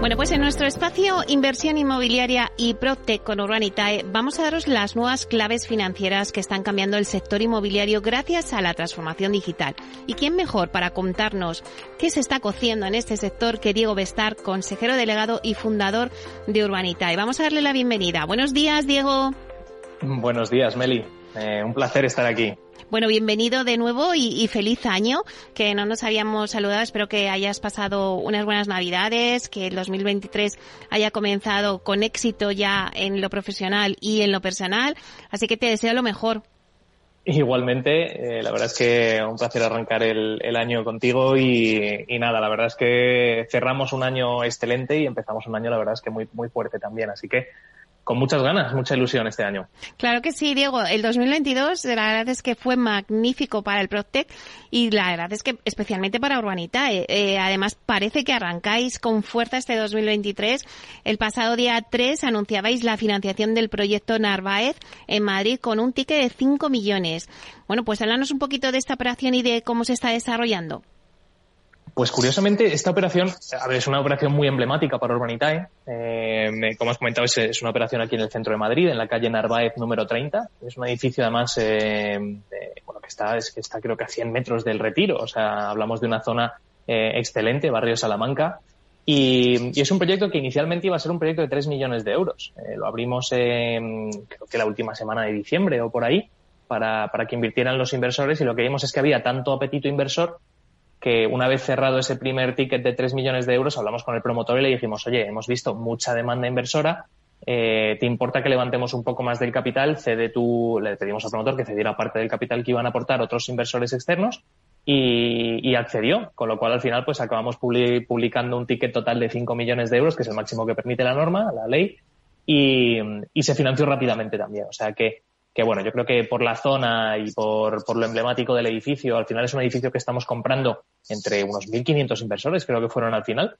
Bueno, pues en nuestro espacio Inversión Inmobiliaria y Protec con Urbanitae vamos a daros las nuevas claves financieras que están cambiando el sector inmobiliario gracias a la transformación digital. ¿Y quién mejor para contarnos qué se está cociendo en este sector que Diego Bestar, consejero delegado y fundador de Urbanitae? Vamos a darle la bienvenida. Buenos días, Diego. Buenos días, Meli. Eh, un placer estar aquí. Bueno, bienvenido de nuevo y, feliz año, que no nos habíamos saludado. Espero que hayas pasado unas buenas navidades, que el 2023 haya comenzado con éxito ya en lo profesional y en lo personal. Así que te deseo lo mejor. Igualmente, eh, la verdad es que un placer arrancar el, año contigo y, y, nada, la verdad es que cerramos un año excelente y empezamos un año, la verdad es que muy, muy fuerte también. Así que con muchas ganas, mucha ilusión este año. Claro que sí, Diego. El 2022, la verdad es que fue magnífico para el Proctec y la verdad es que especialmente para Urbanita. Eh, eh, además, parece que arrancáis con fuerza este 2023. El pasado día 3 anunciabais la financiación del proyecto Narváez en Madrid con un ticket de 5 millones. Bueno, pues háblanos un poquito de esta operación y de cómo se está desarrollando. Pues curiosamente, esta operación, a ver, es una operación muy emblemática para Urbanitae. Eh, como has comentado, es, una operación aquí en el centro de Madrid, en la calle Narváez número 30. Es un edificio además, eh, bueno, que está, es que está creo que a 100 metros del retiro. O sea, hablamos de una zona eh, excelente, barrio Salamanca. Y, es un proyecto que inicialmente iba a ser un proyecto de 3 millones de euros. Eh, lo abrimos creo que la última semana de diciembre o por ahí para, para que invirtieran los inversores y lo que vimos es que había tanto apetito inversor que una vez cerrado ese primer ticket de 3 millones de euros, hablamos con el promotor y le dijimos, oye, hemos visto mucha demanda inversora, eh, ¿te importa que levantemos un poco más del capital? Cede tú, le pedimos al promotor que cediera parte del capital que iban a aportar otros inversores externos y, accedió, con lo cual al final pues acabamos publicando un ticket total de 5 millones de euros, que es el máximo que permite la norma, la ley, y se financió rápidamente también. O sea que que bueno, yo creo que por la zona y por, por, lo emblemático del edificio, al final es un edificio que estamos comprando entre unos 1.500 inversores, creo que fueron al final.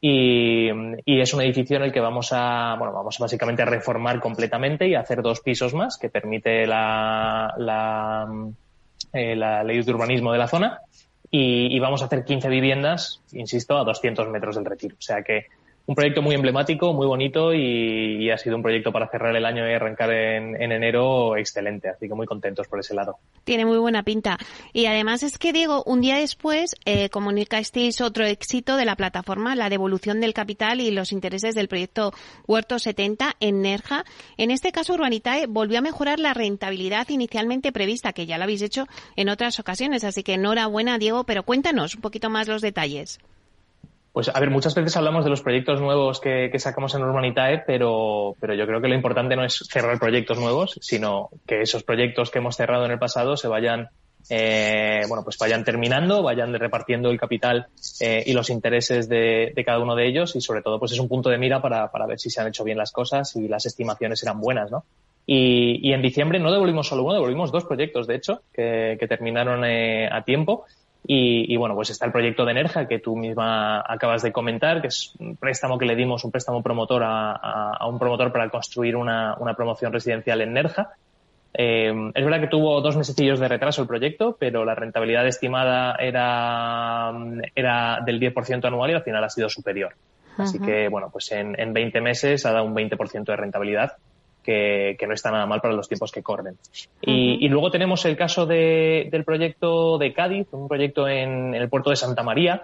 Y, y, es un edificio en el que vamos a, bueno, vamos básicamente a reformar completamente y hacer dos pisos más que permite la, la, eh, la ley de urbanismo de la zona. Y, y, vamos a hacer 15 viviendas, insisto, a 200 metros del retiro. O sea que un proyecto muy emblemático, muy bonito y, ha sido un proyecto para cerrar el año y arrancar en, enero excelente. Así que muy contentos por ese lado. Tiene muy buena pinta. Y además es que, Diego, un día después eh, comunicasteis otro éxito de la plataforma, la devolución del capital y los intereses del proyecto Huerto 70 en Nerja. En este caso, Urbanitae volvió a mejorar la rentabilidad inicialmente prevista, que ya lo habéis hecho en otras ocasiones. Así que enhorabuena, Diego, pero cuéntanos un poquito más los detalles. Pues a ver, muchas veces hablamos de los proyectos nuevos que, sacamos en Urbanitae, pero, pero yo creo que lo importante no es cerrar proyectos nuevos, sino que esos proyectos que hemos cerrado en el pasado se vayan, eh, bueno, pues vayan terminando, vayan repartiendo el capital eh, y los intereses de, cada uno de ellos y sobre todo pues es un punto de mira para, para ver si se han hecho bien las cosas y las estimaciones eran buenas, ¿no? Y, y en diciembre no devolvimos solo uno, devolvimos dos proyectos, de hecho, que, que terminaron eh, a tiempo y, bueno, pues está el proyecto de Enerja que tú misma acabas de comentar, que es un préstamo que le dimos, un préstamo promotor a, un promotor para construir una, promoción residencial en Nerja. Eh, es verdad que tuvo dos mesecillos de retraso el proyecto, pero la rentabilidad estimada era, era del 10% anual y al final ha sido superior. Así que, bueno, pues en, en 20 meses ha dado un 20% de rentabilidad que, no está nada mal para los tiempos que corren. y, luego tenemos el caso del proyecto de Cádiz, un proyecto en, el puerto de Santa María.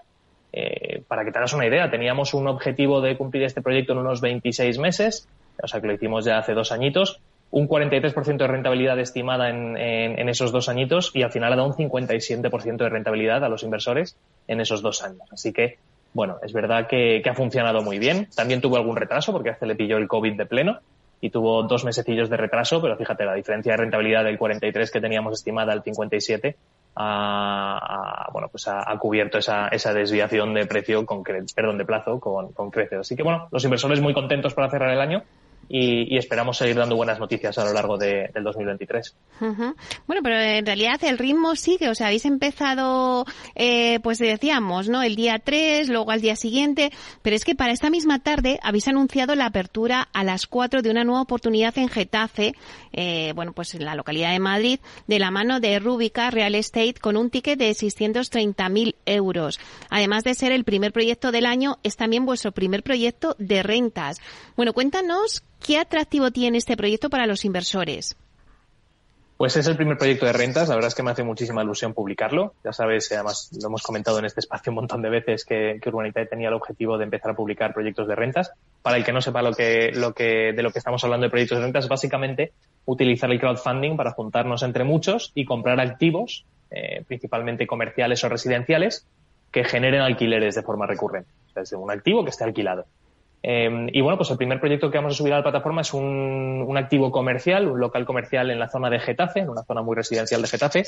Eh, para que te hagas una idea, teníamos un objetivo de cumplir este proyecto en unos 26 meses, o sea que lo hicimos ya hace dos añitos, un 43% de rentabilidad estimada en, esos dos añitos y al final ha dado un 57% de rentabilidad a los inversores en esos dos años. Así que, bueno, es verdad que, que ha funcionado muy bien. También tuvo algún retraso porque hace le pilló el COVID de pleno, y tuvo dos mesecillos de retraso, pero fíjate, la diferencia de rentabilidad del 43 que teníamos estimada al 57 ha, bueno, pues ha, cubierto esa, esa, desviación de precio con perdón, de plazo con, con creces. Así que bueno, los inversores muy contentos para cerrar el año y, esperamos seguir dando buenas noticias a lo largo de, del 2023. Bueno, pero en realidad el ritmo sigue, o sea, habéis empezado, eh, pues decíamos, ¿no? El día 3, luego al día siguiente, pero es que para esta misma tarde habéis anunciado la apertura a las 4 de una nueva oportunidad en Getafe, eh, bueno, pues en la localidad de Madrid, de la mano de Rubica Real Estate con un ticket de 630.000 euros. Además de ser el primer proyecto del año, es también vuestro primer proyecto de rentas. Bueno, cuéntanos ¿Qué atractivo tiene este proyecto para los inversores? Pues es el primer proyecto de rentas. La verdad es que me hace muchísima ilusión publicarlo. Ya sabes, además lo hemos comentado en este espacio un montón de veces que, que tenía el objetivo de empezar a publicar proyectos de rentas. Para el que no sepa lo que, lo que, de lo que estamos hablando de proyectos de rentas, básicamente utilizar el crowdfunding para juntarnos entre muchos y comprar activos, eh, principalmente comerciales o residenciales, que generen alquileres de forma recurrente. O sea, un activo que esté alquilado. Em, y bueno, pues el primer proyecto que vamos a subir a la plataforma es un, un, activo comercial, un local comercial en la zona de Getafe, en una zona muy residencial de Getafe,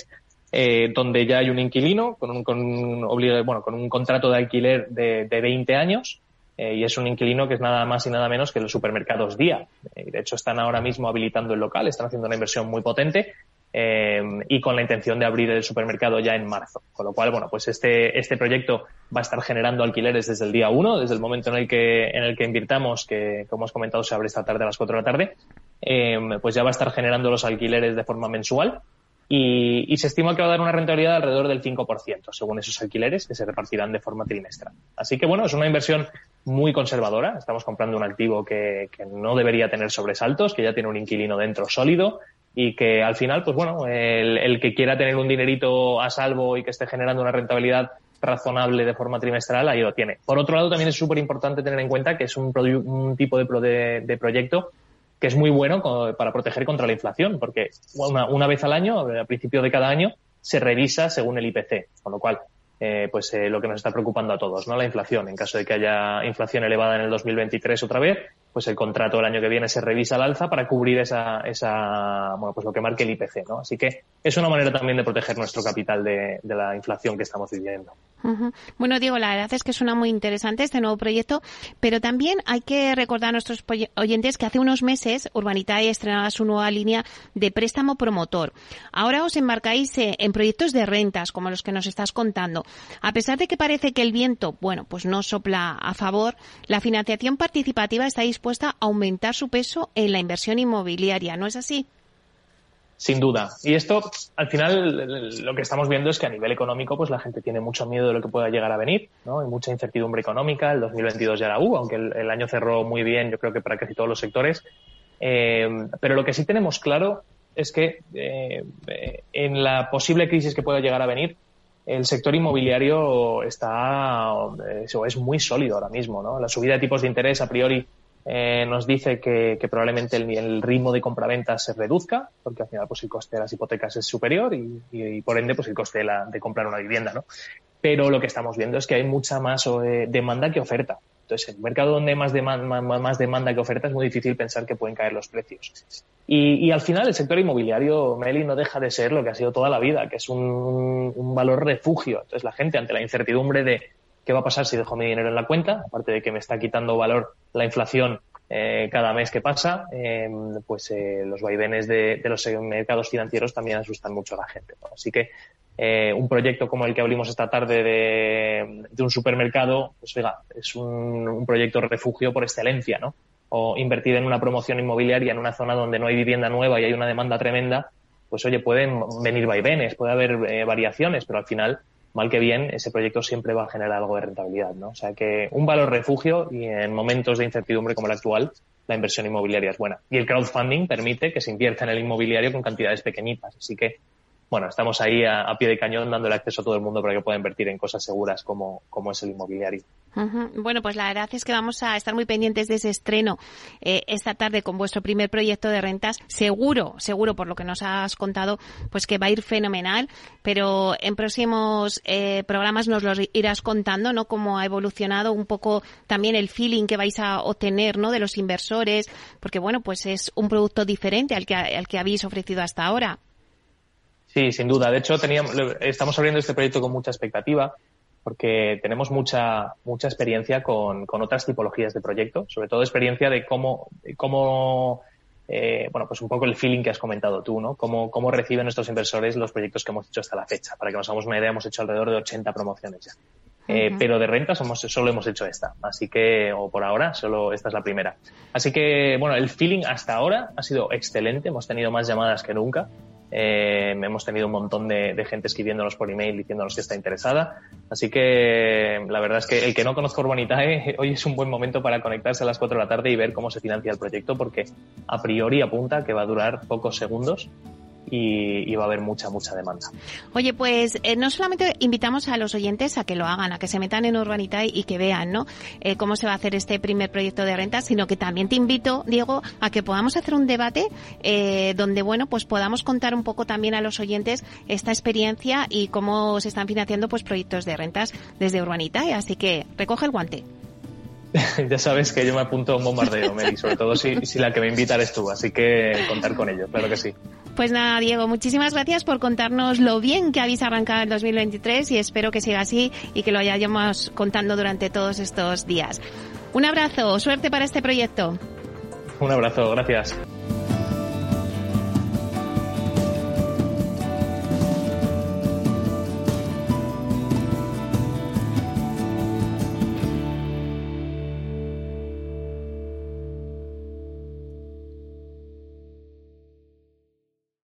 eh, donde ya hay un inquilino con un, con, bueno, con un contrato de alquiler de, de 20 años. Eh, y es un inquilino que es nada más y nada menos que los supermercados Día. Eh, de hecho, están ahora mismo habilitando el local, están haciendo una inversión muy potente eh, y con la intención de abrir el supermercado ya en marzo. Con lo cual, bueno, pues este, este proyecto va a estar generando alquileres desde el día uno, desde el momento en el que, en el que invirtamos, que como hemos comentado se abre esta tarde a las 4 de la tarde, eh, pues ya va a estar generando los alquileres de forma mensual y, y, se estima que va a dar una rentabilidad de alrededor del 5%, según esos alquileres que se repartirán de forma trimestral. Así que bueno, es una inversión muy conservadora. Estamos comprando un activo que, que no debería tener sobresaltos, que ya tiene un inquilino dentro sólido, y que al final, pues bueno, el, el, que quiera tener un dinerito a salvo y que esté generando una rentabilidad razonable de forma trimestral, ahí lo tiene. Por otro lado, también es súper importante tener en cuenta que es un, un tipo de, de, de, proyecto que es muy bueno para proteger contra la inflación, porque una, una vez al año, al principio de cada año, se revisa según el IPC, con lo cual eh, pues eh, lo que nos está preocupando a todos, ¿no? La inflación. En caso de que haya inflación elevada en el 2023 otra vez, pues el contrato del año que viene se revisa al alza para cubrir esa, esa, bueno, pues lo que marque el IPC, ¿no? Así que es una manera también de proteger nuestro capital de, la inflación que estamos viviendo. Bueno, Diego, la verdad es que suena muy interesante este nuevo proyecto, pero también hay que recordar a nuestros oyentes que hace unos meses Urbanitae estrenaba su nueva línea de préstamo promotor. Ahora os embarcáis en proyectos de rentas, como los que nos estás contando. A pesar de que parece que el viento, bueno, pues no sopla a favor, la financiación participativa está a aumentar su peso en la inversión inmobiliaria, ¿no es así? Sin duda. Y esto, al final, lo que estamos viendo es que a nivel económico, pues la gente tiene mucho miedo de lo que pueda llegar a venir, ¿no? Hay mucha incertidumbre económica. El 2022 ya la hubo, aunque el, el año cerró muy bien, yo creo que para casi todos los sectores. Eh, pero lo que sí tenemos claro es que eh, en la posible crisis que pueda llegar a venir, el sector inmobiliario está eh, es muy sólido ahora mismo, ¿no? La subida de tipos de interés a priori eh, nos dice que, que probablemente el, ritmo de compraventa se reduzca, porque al final pues el coste de las hipotecas es superior y, y, por ende pues el coste de, la, de, comprar una vivienda, ¿no? Pero lo que estamos viendo es que hay mucha más eh, demanda que oferta. Entonces, en un mercado donde hay más, demanda, más, más demanda que oferta es muy difícil pensar que pueden caer los precios. Y, y, al final el sector inmobiliario, Meli, no deja de ser lo que ha sido toda la vida, que es un, un valor refugio. Entonces la gente ante la incertidumbre de qué va a pasar si dejo mi dinero en la cuenta, aparte de que me está quitando valor la inflación eh, cada mes que pasa, eh, pues eh, los vaivenes de, de, los mercados financieros también asustan mucho a la gente. Así que eh, un proyecto como el que abrimos esta tarde de, de un supermercado, pues oiga, es un, un, proyecto refugio por excelencia, ¿no? O invertir en una promoción inmobiliaria en una zona donde no hay vivienda nueva y hay una demanda tremenda, pues oye, pueden venir vaivenes, puede haber eh, variaciones, pero al final mal que bien, ese proyecto siempre va a generar algo de rentabilidad, ¿no? O sea que un valor refugio y en momentos de incertidumbre como el actual, la inversión inmobiliaria es buena. Y el crowdfunding permite que se invierta en el inmobiliario con cantidades pequeñitas. Así que bueno, estamos ahí a, pie de cañón dándole acceso a todo el mundo para que pueda invertir en cosas seguras como, como es el inmobiliario. Bueno, pues la verdad es que vamos a estar muy pendientes de ese estreno eh, esta tarde con vuestro primer proyecto de rentas. Seguro, seguro por lo que nos has contado, pues que va a ir fenomenal, pero en próximos eh, programas nos lo irás contando, ¿no? Cómo ha evolucionado un poco también el feeling que vais a obtener, ¿no? De los inversores, porque bueno, pues es un producto diferente al que, al que habéis ofrecido hasta ahora. Sí, sin duda. De hecho, teníamos, estamos abriendo este proyecto con mucha expectativa. Porque tenemos mucha, mucha experiencia con, con otras tipologías de proyectos, sobre todo experiencia de cómo, cómo eh, bueno, pues un poco el feeling que has comentado tú, ¿no? Cómo, cómo reciben nuestros inversores los proyectos que hemos hecho hasta la fecha. Para que nos hagamos una idea, hemos hecho alrededor de 80 promociones ya. Eh, pero de renta somos, solo hemos hecho esta. Así que, o por ahora, solo esta es la primera. Así que, bueno, el feeling hasta ahora ha sido excelente. Hemos tenido más llamadas que nunca. Eh, hemos tenido un montón de, gente escribiéndonos por email diciéndonos que está interesada. Así que la verdad es que el que no conozca Urbanitae, hoy es un buen momento para conectarse a las 4 de la tarde y ver cómo se financia el proyecto, porque a priori apunta que va a durar pocos segundos y, va a haber mucha, mucha demanda. Oye, pues eh, no solamente invitamos a los oyentes a que lo hagan, a que se metan en Urbanitae y que vean, ¿no? Eh, cómo se va a hacer este primer proyecto de renta, sino que también te invito, Diego, a que podamos hacer un debate eh, donde, bueno, pues podamos contar un poco también a los oyentes esta experiencia y cómo se están financiando pues proyectos de rentas desde Urbanitae. Así que recoge el guante. ya sabes que yo me apunto a un bombardeo, Meli, sobre todo si, si la que me invita eres tú, así que contar con ello, claro que sí. Pues nada, Diego, muchísimas gracias por contarnos lo bien que habéis arrancado el 2023 y espero que siga así y que lo hayamos contando durante todos estos días. Un abrazo, suerte para este proyecto. Un abrazo, gracias.